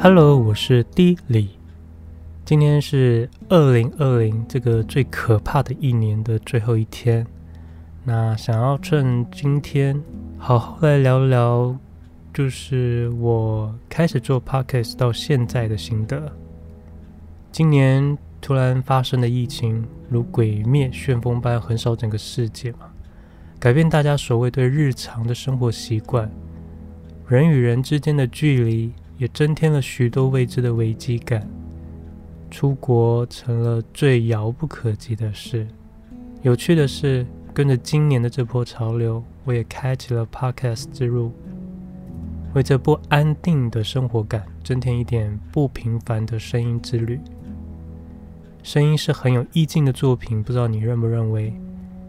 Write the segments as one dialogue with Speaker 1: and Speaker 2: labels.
Speaker 1: Hello，我是 D 李。今天是二零二零这个最可怕的一年的最后一天。那想要趁今天好好来聊聊，就是我开始做 Podcast 到现在的心得。今年突然发生的疫情，如鬼灭旋风般横扫整个世界嘛，改变大家所谓对日常的生活习惯，人与人之间的距离。也增添了许多未知的危机感，出国成了最遥不可及的事。有趣的是，跟着今年的这波潮流，我也开启了 Podcast 之路，为这不安定的生活感增添一点不平凡的声音之旅。声音是很有意境的作品，不知道你认不认为？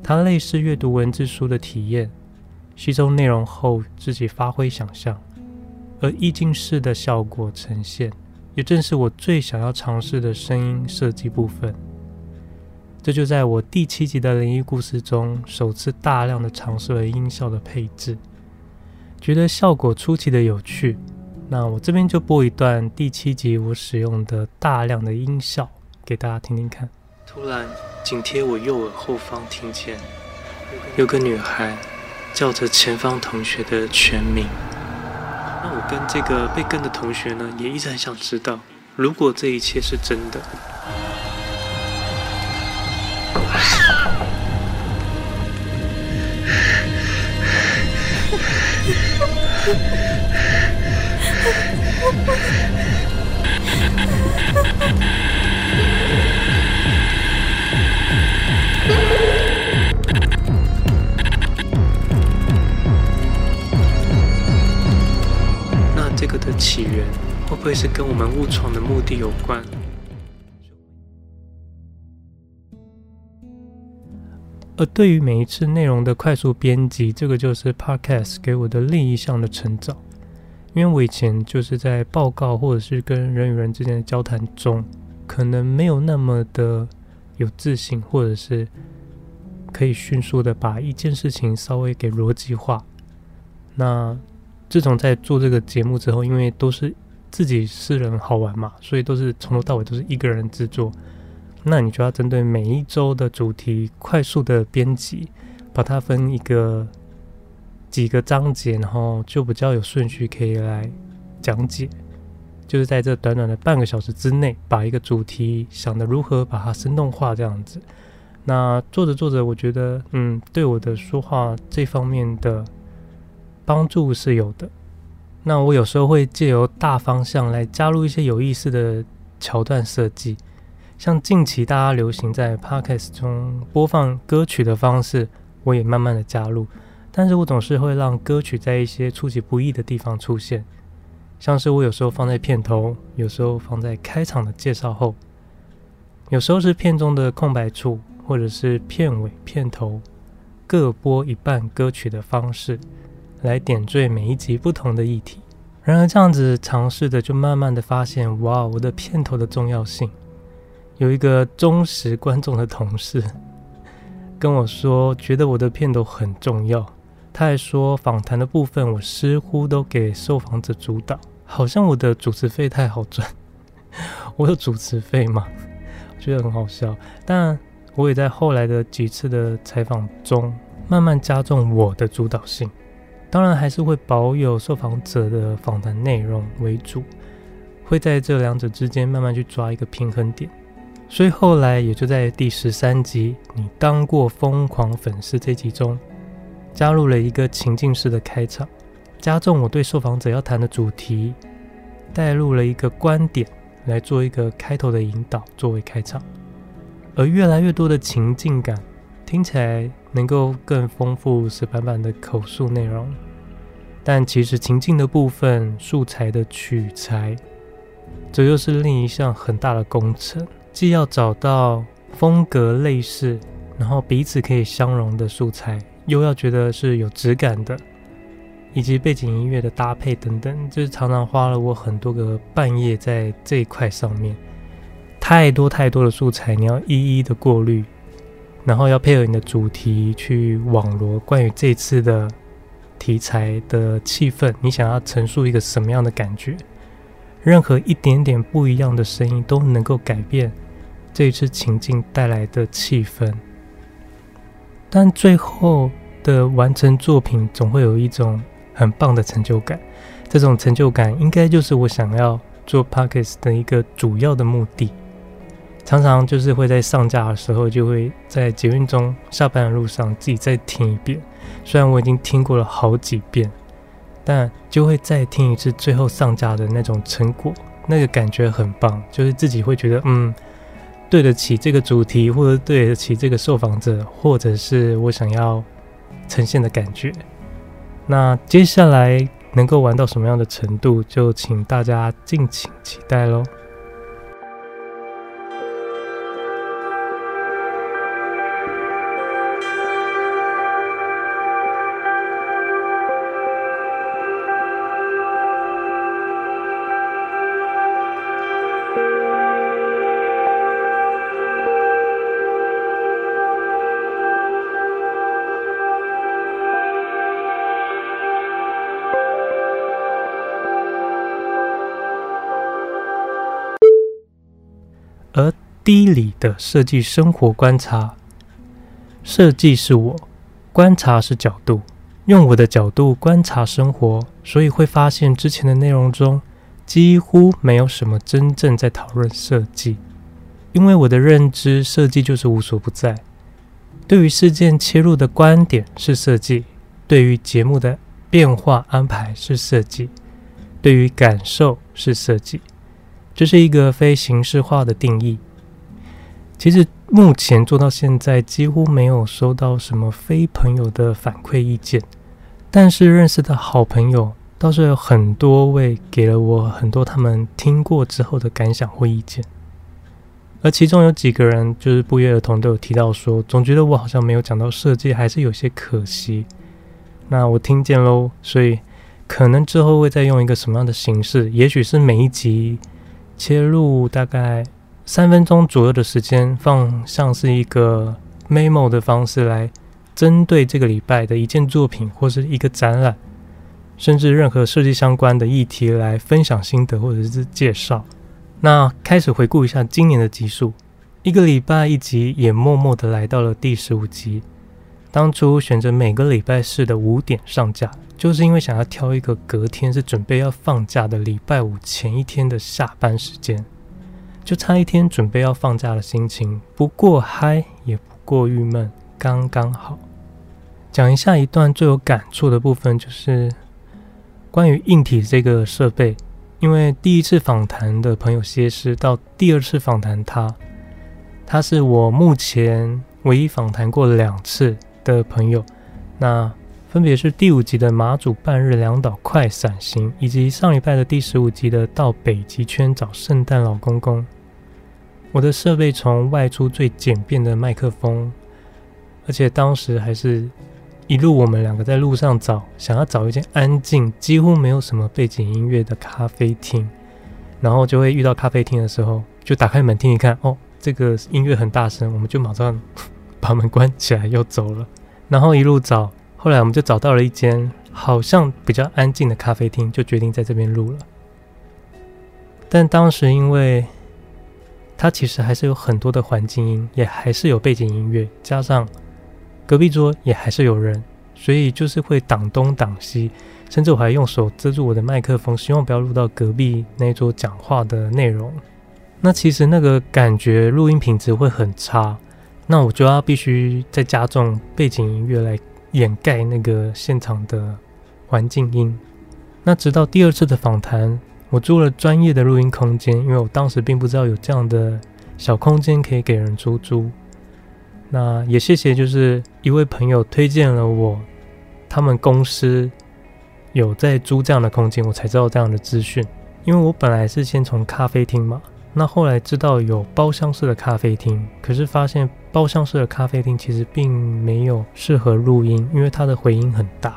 Speaker 1: 它类似阅读文字书的体验，吸收内容后自己发挥想象。而意境式的效果呈现，也正是我最想要尝试的声音设计部分。这就在我第七集的灵异故事中，首次大量的尝试了音效的配置，觉得效果出奇的有趣。那我这边就播一段第七集我使用的大量的音效给大家听听看。突然，紧贴我右耳后方听见有个女孩叫着前方同学的全名。那我跟这个被跟的同学呢，也一直很想知道，如果这一切是真的，会是跟我们误闯的目的有关？而对于每一次内容的快速编辑，这个就是 Podcast 给我的另一项的成长。因为我以前就是在报告或者是跟人与人之间的交谈中，可能没有那么的有自信，或者是可以迅速的把一件事情稍微给逻辑化。那自从在做这个节目之后，因为都是自己私人好玩嘛，所以都是从头到尾都是一个人制作。那你就要针对每一周的主题快速的编辑，把它分一个几个章节，然后就比较有顺序可以来讲解。就是在这短短的半个小时之内，把一个主题想得如何把它生动化这样子。那做着做着，我觉得嗯，对我的说话这方面的。帮助是有的，那我有时候会借由大方向来加入一些有意思的桥段设计，像近期大家流行在 Podcast 中播放歌曲的方式，我也慢慢的加入，但是我总是会让歌曲在一些出其不意的地方出现，像是我有时候放在片头，有时候放在开场的介绍后，有时候是片中的空白处，或者是片尾、片头各播一半歌曲的方式。来点缀每一集不同的议题。然而这样子尝试的，就慢慢的发现，哇，我的片头的重要性。有一个忠实观众的同事 跟我说，觉得我的片头很重要。他还说，访谈的部分我似乎都给受访者主导，好像我的主持费太好赚。我有主持费吗？我觉得很好笑。但我也在后来的几次的采访中，慢慢加重我的主导性。当然还是会保有受访者的访谈内容为主，会在这两者之间慢慢去抓一个平衡点。所以后来也就在第十三集“你当过疯狂粉丝”这集中，加入了一个情境式的开场，加重我对受访者要谈的主题，带入了一个观点来做一个开头的引导作为开场，而越来越多的情境感。听起来能够更丰富史板板的口述内容，但其实情境的部分、素材的取材，这又是另一项很大的工程。既要找到风格类似，然后彼此可以相容的素材，又要觉得是有质感的，以及背景音乐的搭配等等，就是常常花了我很多个半夜在这一块上面。太多太多的素材，你要一一的过滤。然后要配合你的主题去网罗关于这次的题材的气氛，你想要陈述一个什么样的感觉？任何一点点不一样的声音都能够改变这一次情境带来的气氛。但最后的完成作品总会有一种很棒的成就感，这种成就感应该就是我想要做 Podcast 的一个主要的目的。常常就是会在上架的时候，就会在捷运中下班的路上自己再听一遍。虽然我已经听过了好几遍，但就会再听一次最后上架的那种成果，那个感觉很棒。就是自己会觉得，嗯，对得起这个主题，或者对得起这个受访者，或者是我想要呈现的感觉。那接下来能够玩到什么样的程度，就请大家敬请期待喽。低里的设计生活观察，设计是我，观察是角度，用我的角度观察生活，所以会发现之前的内容中几乎没有什么真正在讨论设计，因为我的认知，设计就是无所不在。对于事件切入的观点是设计，对于节目的变化安排是设计，对于感受是设计。这是一个非形式化的定义。其实目前做到现在，几乎没有收到什么非朋友的反馈意见，但是认识的好朋友倒是有很多位给了我很多他们听过之后的感想或意见。而其中有几个人就是不约而同都有提到说，总觉得我好像没有讲到设计，还是有些可惜。那我听见喽，所以可能之后会再用一个什么样的形式，也许是每一集。切入大概三分钟左右的时间，放像是一个 memo 的方式来针对这个礼拜的一件作品或是一个展览，甚至任何设计相关的议题来分享心得或者是介绍。那开始回顾一下今年的集数，一个礼拜一集，也默默的来到了第十五集。当初选择每个礼拜四的五点上架，就是因为想要挑一个隔天是准备要放假的礼拜五前一天的下班时间，就差一天准备要放假的心情，不过嗨也不过郁闷，刚刚好。讲一下一段最有感触的部分，就是关于硬体这个设备，因为第一次访谈的朋友谢师到第二次访谈他，他是我目前唯一访谈过两次的朋友，那分别是第五集的马祖半日两岛快闪行，以及上礼拜的第十五集的到北极圈找圣诞老公公。我的设备从外出最简便的麦克风，而且当时还是一路我们两个在路上找，想要找一间安静、几乎没有什么背景音乐的咖啡厅，然后就会遇到咖啡厅的时候，就打开门听一看，哦，这个音乐很大声，我们就马上。把门关起来又走了，然后一路找，后来我们就找到了一间好像比较安静的咖啡厅，就决定在这边录了。但当时因为它其实还是有很多的环境音，也还是有背景音乐，加上隔壁桌也还是有人，所以就是会挡东挡西，甚至我还用手遮住我的麦克风，希望不要录到隔壁那一桌讲话的内容。那其实那个感觉录音品质会很差。那我就要必须再加重背景音乐来掩盖那个现场的环境音。那直到第二次的访谈，我租了专业的录音空间，因为我当时并不知道有这样的小空间可以给人出租。那也谢谢，就是一位朋友推荐了我，他们公司有在租这样的空间，我才知道这样的资讯。因为我本来是先从咖啡厅嘛。那后来知道有包厢式的咖啡厅，可是发现包厢式的咖啡厅其实并没有适合录音，因为它的回音很大。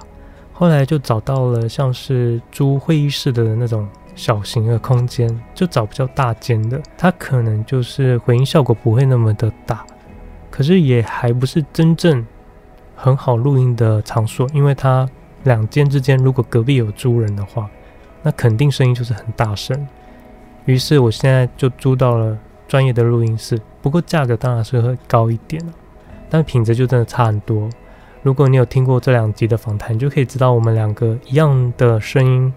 Speaker 1: 后来就找到了像是租会议室的那种小型的空间，就找比较大间的，它可能就是回音效果不会那么的大，可是也还不是真正很好录音的场所，因为它两间之间如果隔壁有租人的话，那肯定声音就是很大声。于是我现在就租到了专业的录音室，不过价格当然是会高一点，但品质就真的差很多。如果你有听过这两集的访谈，你就可以知道我们两个一样的声音，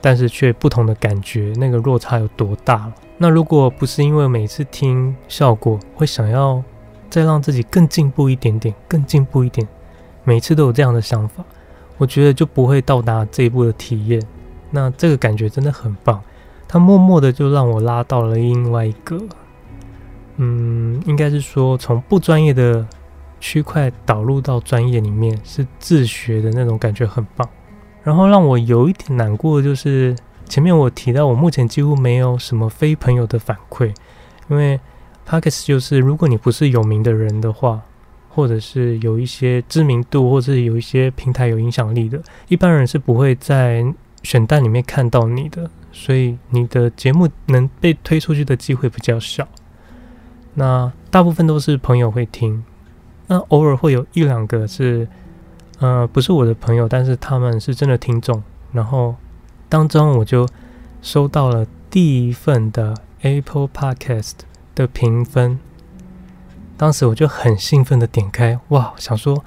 Speaker 1: 但是却不同的感觉，那个落差有多大了。那如果不是因为每次听效果会想要再让自己更进步一点点，更进步一点，每次都有这样的想法，我觉得就不会到达这一步的体验。那这个感觉真的很棒，它默默的就让我拉到了另外一个，嗯，应该是说从不专业的。区块导入到专业里面是自学的那种感觉很棒，然后让我有一点难过的就是前面我提到我目前几乎没有什么非朋友的反馈，因为 Podcast 就是如果你不是有名的人的话，或者是有一些知名度，或者是有一些平台有影响力的，一般人是不会在选单里面看到你的，所以你的节目能被推出去的机会比较小。那大部分都是朋友会听。那偶尔会有一两个是，呃，不是我的朋友，但是他们是真的听众。然后当中我就收到了第一份的 Apple Podcast 的评分，当时我就很兴奋的点开，哇，想说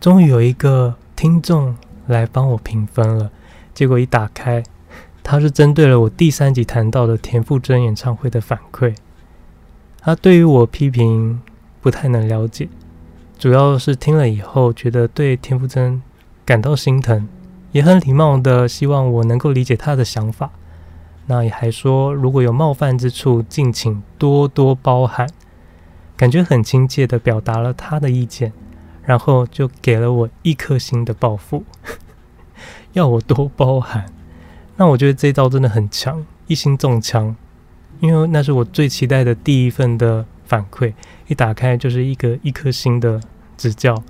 Speaker 1: 终于有一个听众来帮我评分了。结果一打开，他是针对了我第三集谈到的田馥甄演唱会的反馈，他对于我批评不太能了解。主要是听了以后，觉得对田馥甄感到心疼，也很礼貌的希望我能够理解他的想法。那也还说，如果有冒犯之处，敬请多多包涵。感觉很亲切的表达了他的意见，然后就给了我一颗星的报复，要我多包涵。那我觉得这招真的很强，一星中枪，因为那是我最期待的第一份的。反馈一打开就是一个一颗星的指教，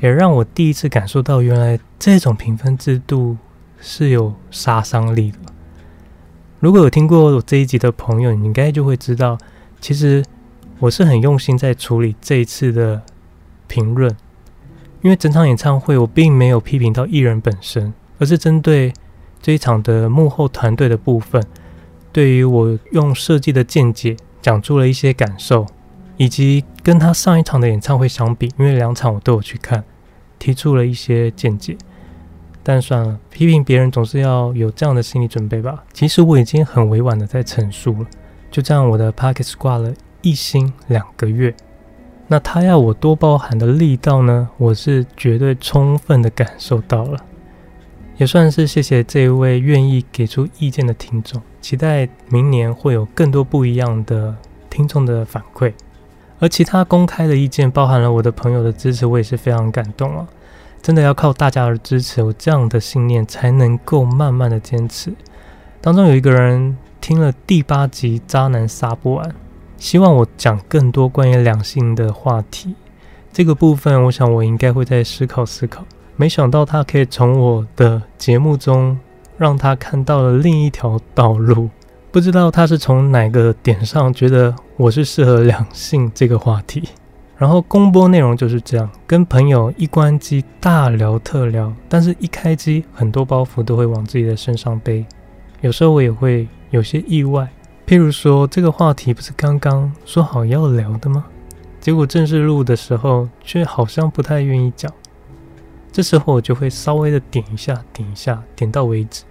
Speaker 1: 也让我第一次感受到原来这种评分制度是有杀伤力的。如果有听过我这一集的朋友，你应该就会知道，其实我是很用心在处理这一次的评论，因为整场演唱会我并没有批评到艺人本身，而是针对这一场的幕后团队的部分，对于我用设计的见解讲出了一些感受。以及跟他上一场的演唱会相比，因为两场我都有去看，提出了一些见解。但算了，批评别人总是要有这样的心理准备吧。其实我已经很委婉的在陈述了，就这样，我的 Podcast 挂了一星两个月。那他要我多包含的力道呢？我是绝对充分的感受到了，也算是谢谢这一位愿意给出意见的听众。期待明年会有更多不一样的听众的反馈。而其他公开的意见，包含了我的朋友的支持，我也是非常感动啊！真的要靠大家的支持，我这样的信念才能够慢慢的坚持。当中有一个人听了第八集《渣男杀不完》，希望我讲更多关于两性的话题。这个部分，我想我应该会再思考思考。没想到他可以从我的节目中让他看到了另一条道路。不知道他是从哪个点上觉得我是适合两性这个话题，然后公播内容就是这样，跟朋友一关机大聊特聊，但是一开机很多包袱都会往自己的身上背，有时候我也会有些意外，譬如说这个话题不是刚刚说好要聊的吗？结果正式录的时候却好像不太愿意讲，这时候我就会稍微的点一下，点一下，点到为止。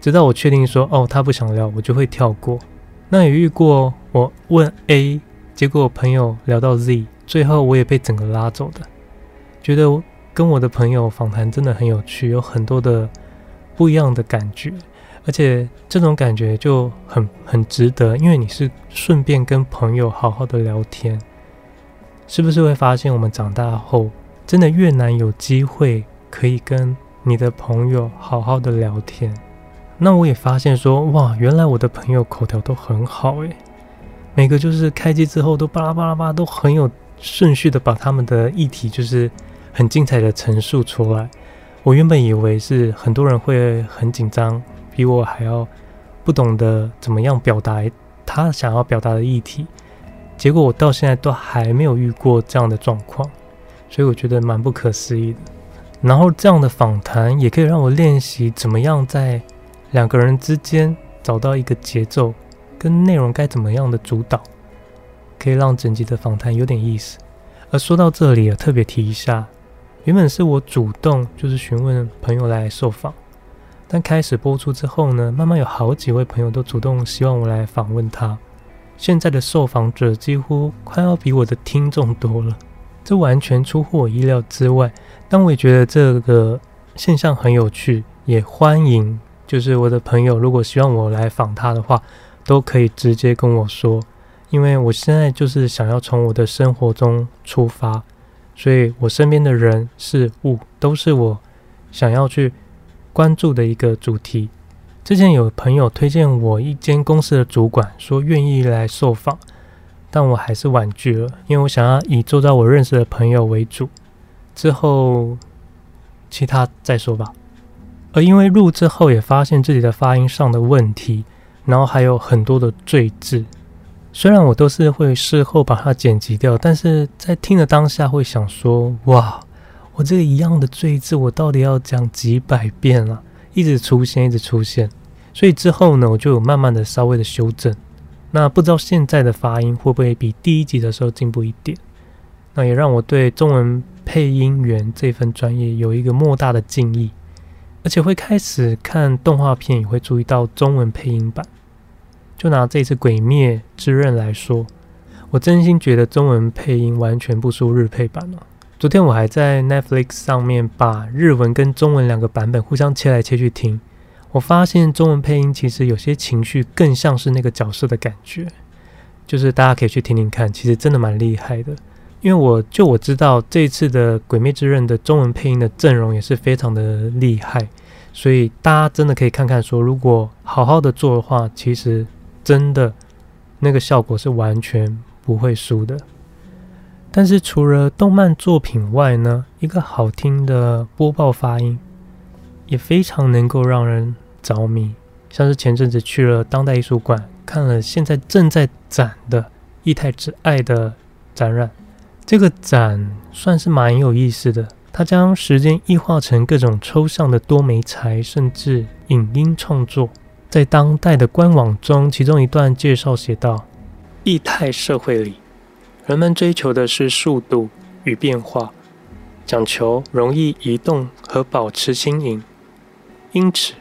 Speaker 1: 直到我确定说哦，他不想聊，我就会跳过。那也遇过我问 A，结果我朋友聊到 Z，最后我也被整个拉走的。觉得跟我的朋友访谈真的很有趣，有很多的不一样的感觉，而且这种感觉就很很值得，因为你是顺便跟朋友好好的聊天。是不是会发现我们长大后，真的越难有机会可以跟你的朋友好好的聊天？那我也发现说，哇，原来我的朋友口条都很好诶，每个就是开机之后都巴拉巴拉巴拉，都很有顺序的把他们的议题就是很精彩的陈述出来。我原本以为是很多人会很紧张，比我还要不懂得怎么样表达他想要表达的议题，结果我到现在都还没有遇过这样的状况，所以我觉得蛮不可思议的。然后这样的访谈也可以让我练习怎么样在。两个人之间找到一个节奏，跟内容该怎么样的主导，可以让整集的访谈有点意思。而说到这里，特别提一下，原本是我主动就是询问朋友来受访，但开始播出之后呢，慢慢有好几位朋友都主动希望我来访问他。现在的受访者几乎快要比我的听众多了，这完全出乎我意料之外。但我也觉得这个现象很有趣，也欢迎就是我的朋友，如果希望我来访他的话，都可以直接跟我说，因为我现在就是想要从我的生活中出发，所以我身边的人事物都是我想要去关注的一个主题。之前有朋友推荐我一间公司的主管，说愿意来受访，但我还是婉拒了，因为我想要以周遭我认识的朋友为主，之后其他再说吧。而因为录之后也发现自己的发音上的问题，然后还有很多的赘字，虽然我都是会事后把它剪辑掉，但是在听的当下会想说：哇，我这个一样的赘字，我到底要讲几百遍啊？一直出现，一直出现。所以之后呢，我就有慢慢的稍微的修正。那不知道现在的发音会不会比第一集的时候进步一点？那也让我对中文配音员这份专业有一个莫大的敬意，而且会开始看动画片，也会注意到中文配音版。就拿这次《鬼灭之刃》来说，我真心觉得中文配音完全不输日配版了。昨天我还在 Netflix 上面把日文跟中文两个版本互相切来切去听。我发现中文配音其实有些情绪更像是那个角色的感觉，就是大家可以去听听看，其实真的蛮厉害的。因为我就我知道这次的《鬼灭之刃》的中文配音的阵容也是非常的厉害，所以大家真的可以看看说，如果好好的做的话，其实真的那个效果是完全不会输的。但是除了动漫作品外呢，一个好听的播报发音。也非常能够让人着迷，像是前阵子去了当代艺术馆，看了现在正在展的《液态之爱》的展览。这个展算是蛮有意思的，它将时间异化成各种抽象的多媒材，甚至影音创作。在当代的官网中，其中一段介绍写道：液态社会里，人们追求的是速度与变化，讲求容易移动和保持新颖。因此，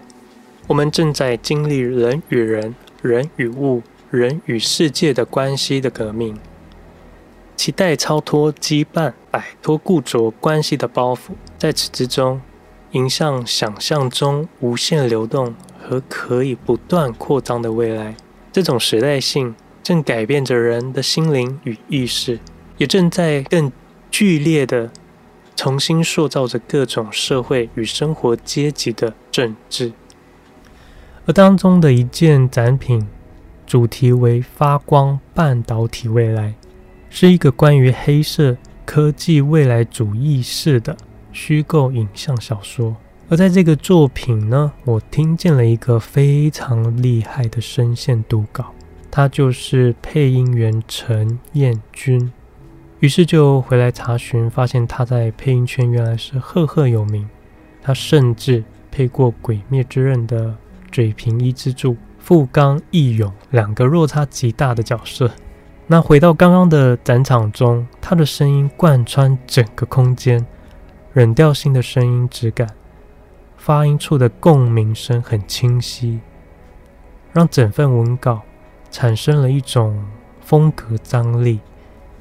Speaker 1: 我们正在经历人与人、人与物、人与世界的关系的革命，期待超脱羁绊，摆脱固着关系的包袱，在此之中，迎向想象中无限流动和可以不断扩张的未来。这种时代性正改变着人的心灵与意识，也正在更剧烈的。重新塑造着各种社会与生活阶级的政治，而当中的一件展品，主题为“发光半导体未来”，是一个关于黑色科技未来主义式的虚构影像小说。而在这个作品呢，我听见了一个非常厉害的声线读稿，他就是配音员陈彦君。于是就回来查询，发现他在配音圈原来是赫赫有名。他甚至配过《鬼灭之刃》的嘴平一之助富冈义勇两个落差极大的角色。那回到刚刚的展场中，他的声音贯穿整个空间，冷调性的声音质感，发音处的共鸣声很清晰，让整份文稿产生了一种风格张力。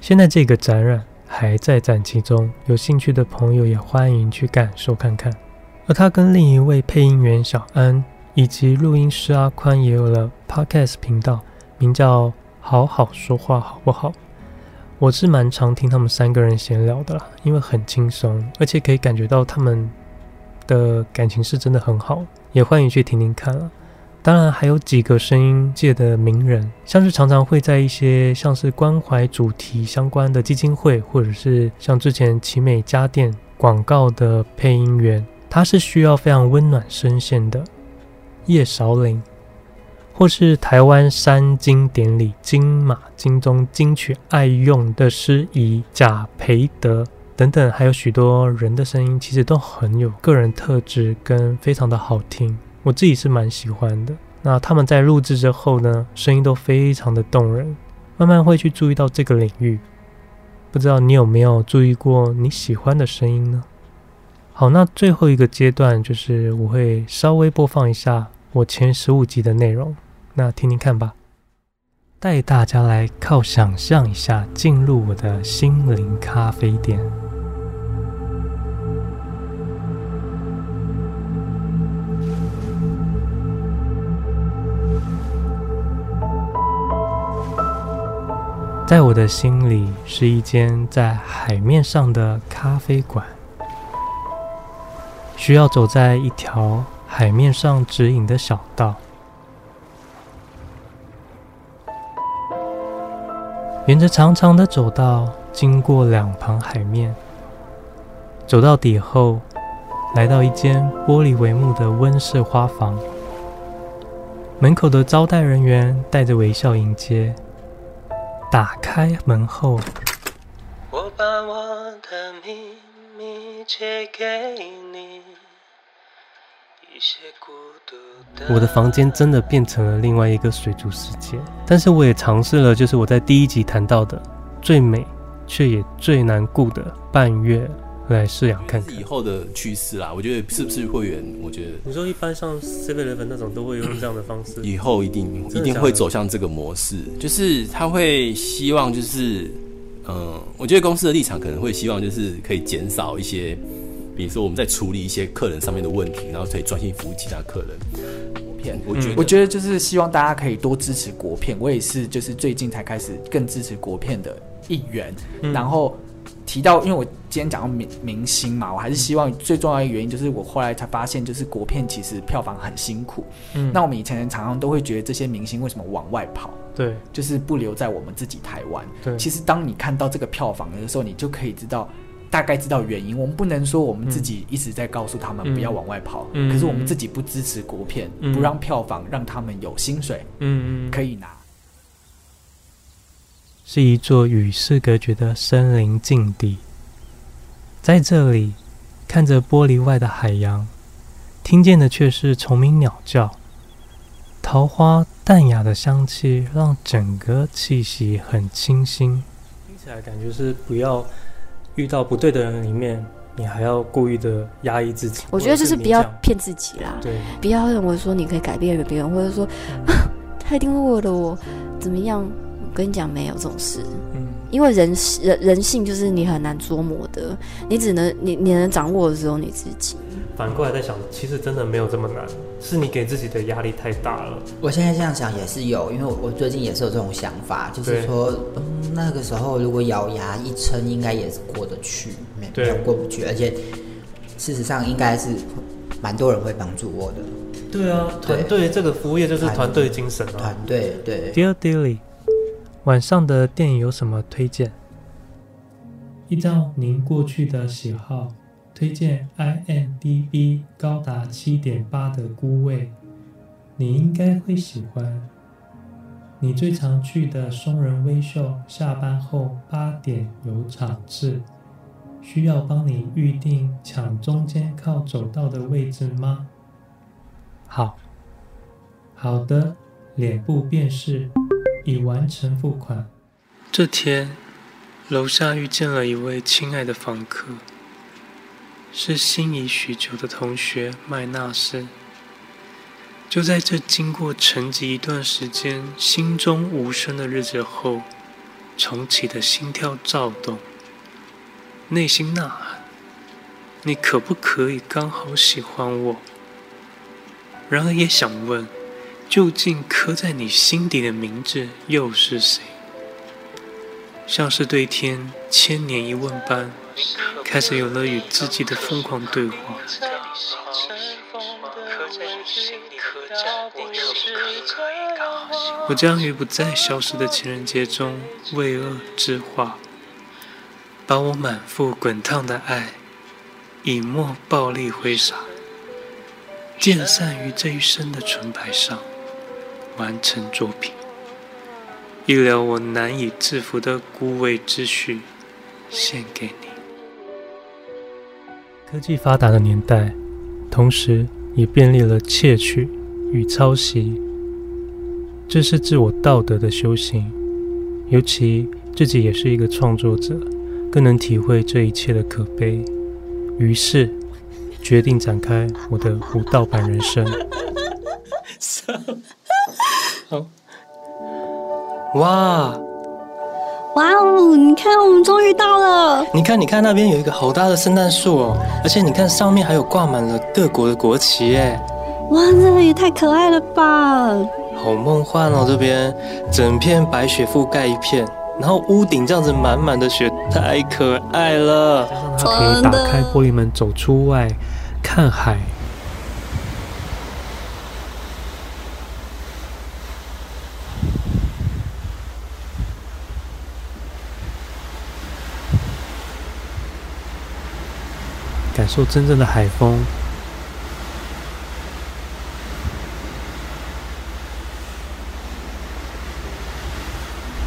Speaker 1: 现在这个展览还在展期中，有兴趣的朋友也欢迎去感受看看。而他跟另一位配音员小安以及录音师阿宽也有了 Podcast 频道，名叫“好好说话好不好”。我是蛮常听他们三个人闲聊的啦，因为很轻松，而且可以感觉到他们的感情是真的很好，也欢迎去听听看了。当然，还有几个声音界的名人，像是常常会在一些像是关怀主题相关的基金会，或者是像之前奇美家电广告的配音员，他是需要非常温暖声线的叶韶玲，或是台湾三金典礼金马金钟金曲爱用的司仪贾培德等等，还有许多人的声音，其实都很有个人特质跟非常的好听。我自己是蛮喜欢的，那他们在录制之后呢，声音都非常的动人，慢慢会去注意到这个领域。不知道你有没有注意过你喜欢的声音呢？好，那最后一个阶段就是我会稍微播放一下我前十五集的内容，那听听看吧。带大家来靠想象一下，进入我的心灵咖啡店。在我的心里，是一间在海面上的咖啡馆，需要走在一条海面上指引的小道，沿着长长的走道，经过两旁海面，走到底后，来到一间玻璃帷幕的温室花房，门口的招待人员带着微笑迎接。打开门后，我把我的秘密借给你。我的房间真的变成了另外一个水族世界，但是我也尝试了，就是我在第一集谈到的最美却也最难顾的半月。来试养看看以后的趋势啦。我觉得是不是会员？我觉得你说一般像 Seven Eleven 那种都会用这样的方式，以后一定一定会走向这个模式，就是他会希望就是，嗯，我觉得公司的立场可能会希望就是可以减少一些，比如说我们在处理一些客人上面的问题，然后可以专心服务其他客人。国片，我觉得我觉得就是希望大家可以多支持国片，我也是就是最近才开始更支持国片的一员，然后。提到，因为我今天讲到明明星嘛，我还是希望最重要的原因就是我后来才发现，就是国片其实票房很辛苦。嗯，那我们以前常常都会觉得这些明星为什么往外跑？对，就是不留在我们自己台湾。对，其实当你看到这个票房的时候，你就可以知道大概知道原因。我们不能说我们自己一直在告诉他们不要往外跑，嗯，可是我们自己不支持国片，嗯，不让票房让他们有薪水，嗯，可以拿。是一座与世隔绝的森林禁地，在这里，看着玻璃外的海洋，听见的却是虫鸣鸟叫，桃花淡雅的香气让整个气息很清新。听起来感觉是不要遇到不对的人里面，你还要故意的压抑自己。我觉得就是不要骗自己啦，对，不要认为说你可以改变别人，或者说、嗯、他一定会为了我怎么样。我跟你讲，没有这种事，嗯，因为人人人性就是你很难捉摸的，你只能你你能掌握的只有你自己。反过来在想，其实真的没有这么难，是你给自己的压力太大了。我现在这样想也是有，因为我最近也是有这种想法，就是说，嗯，那个时候如果咬牙一撑，应该也是过得去，没没有过不去，而且事实上应该是蛮多人会帮助我的。对啊，团队这个服务业就是团队精神啊，团队对。Dear Dilly。晚上的电影有什么推荐？依照您过去的喜好，推荐 IMDB 高达七点八的《孤味》，你应该会喜欢。你最常去的松仁微秀，下班后八点有场次，需要帮你预定抢中间靠走道的位置吗？好，好的，脸部辨识。已完成付款。这天，楼下遇见了一位亲爱的房客，是心仪许久的同学麦纳斯。就在这经过沉寂一段时间、心中无声的日子后，重启的心跳躁动，内心呐喊：“你可不可以刚好喜欢我？”然而也想问。究竟刻在你心底的名字又是谁？像是对天千年一问般，开始有了与自己的疯狂对话。我将于不再消失的情人节中为恶之化，把我满腹滚烫的爱，以墨暴力挥洒，溅散于这一生的纯白上。完成作品，一了我难以制服的孤味之绪，献给你。科技发达的年代，同时也便利了窃取与抄袭。这是自我道德的修行，尤其自己也是一个创作者，更能体会这一切的可悲。于是，决定展开我的无盗版人生。
Speaker 2: 好，哇！
Speaker 3: 哇哦！你看，我们终于到了。
Speaker 2: 你看，你看那边有一个好大的圣诞树哦，而且你看上面还有挂满了各国的国旗耶。
Speaker 3: 哇，这也太可爱了吧！
Speaker 2: 好梦幻哦，这边整片白雪覆盖一片，然后屋顶这样子满满的雪，太可爱了。
Speaker 1: 加上它可以打开玻璃门走出外看海。感受真正的海风，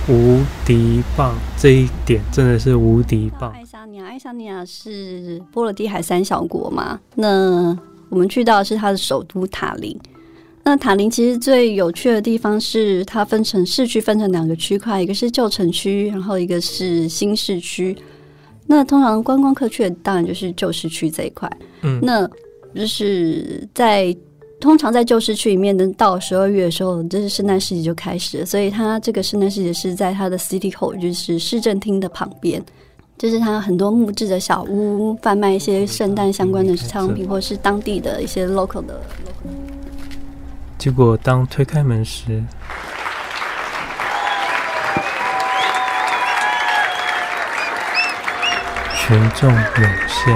Speaker 1: 无敌棒！这一点真的是无敌棒。
Speaker 3: 爱沙尼亚，爱沙尼亚是波罗的海三小国嘛？那我们去到的是它的首都塔林。那塔林其实最有趣的地方是，它分成市区，分成两个区块，一个是旧城区，然后一个是新市区。那通常观光客去的当然就是旧市区这一块，嗯，那就是在通常在旧市区里面，等到十二月的时候，就是圣诞市集就开始了。所以它这个圣诞市集是在它的 City Hall，就是市政厅的旁边，就是它很多木质的小屋，贩卖一些圣诞相关的商品，或是当地的一些 local 的。
Speaker 1: 结果当推开门时。群众涌现，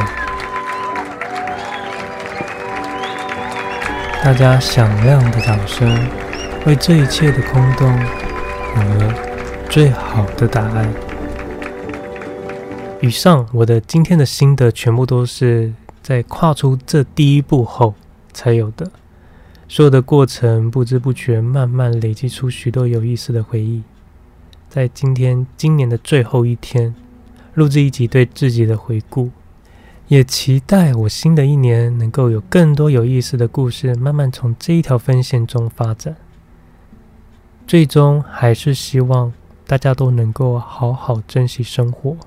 Speaker 1: 大家响亮的掌声为这一切的空洞有了最好的答案。以上我的今天的心得全部都是在跨出这第一步后才有的，所有的过程不知不觉慢慢累积出许多有意思的回忆。在今天今年的最后一天。录制一集对自己的回顾，也期待我新的一年能够有更多有意思的故事，慢慢从这一条分线中发展。最终还是希望大家都能够好好珍惜生活，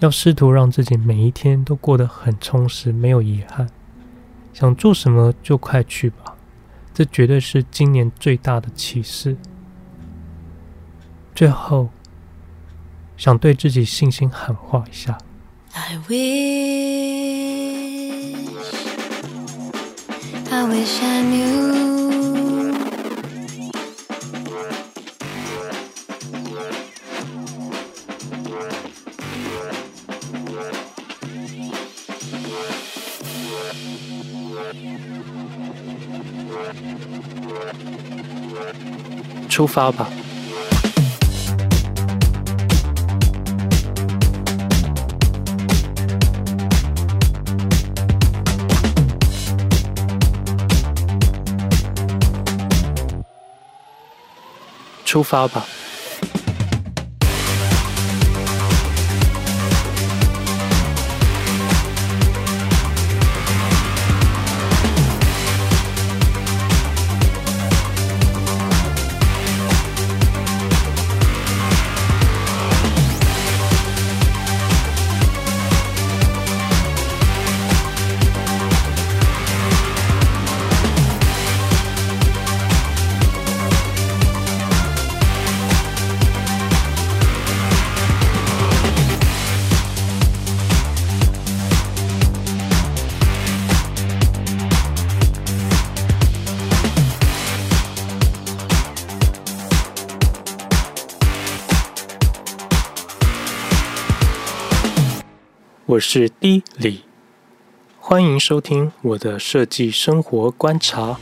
Speaker 1: 要试图让自己每一天都过得很充实，没有遗憾。想做什么就快去吧，这绝对是今年最大的启示。最后。想对自己信心喊话一下。I wish, I wish I knew. 出发吧。出发吧。我是 D 李，欢迎收听我的设计生活观察。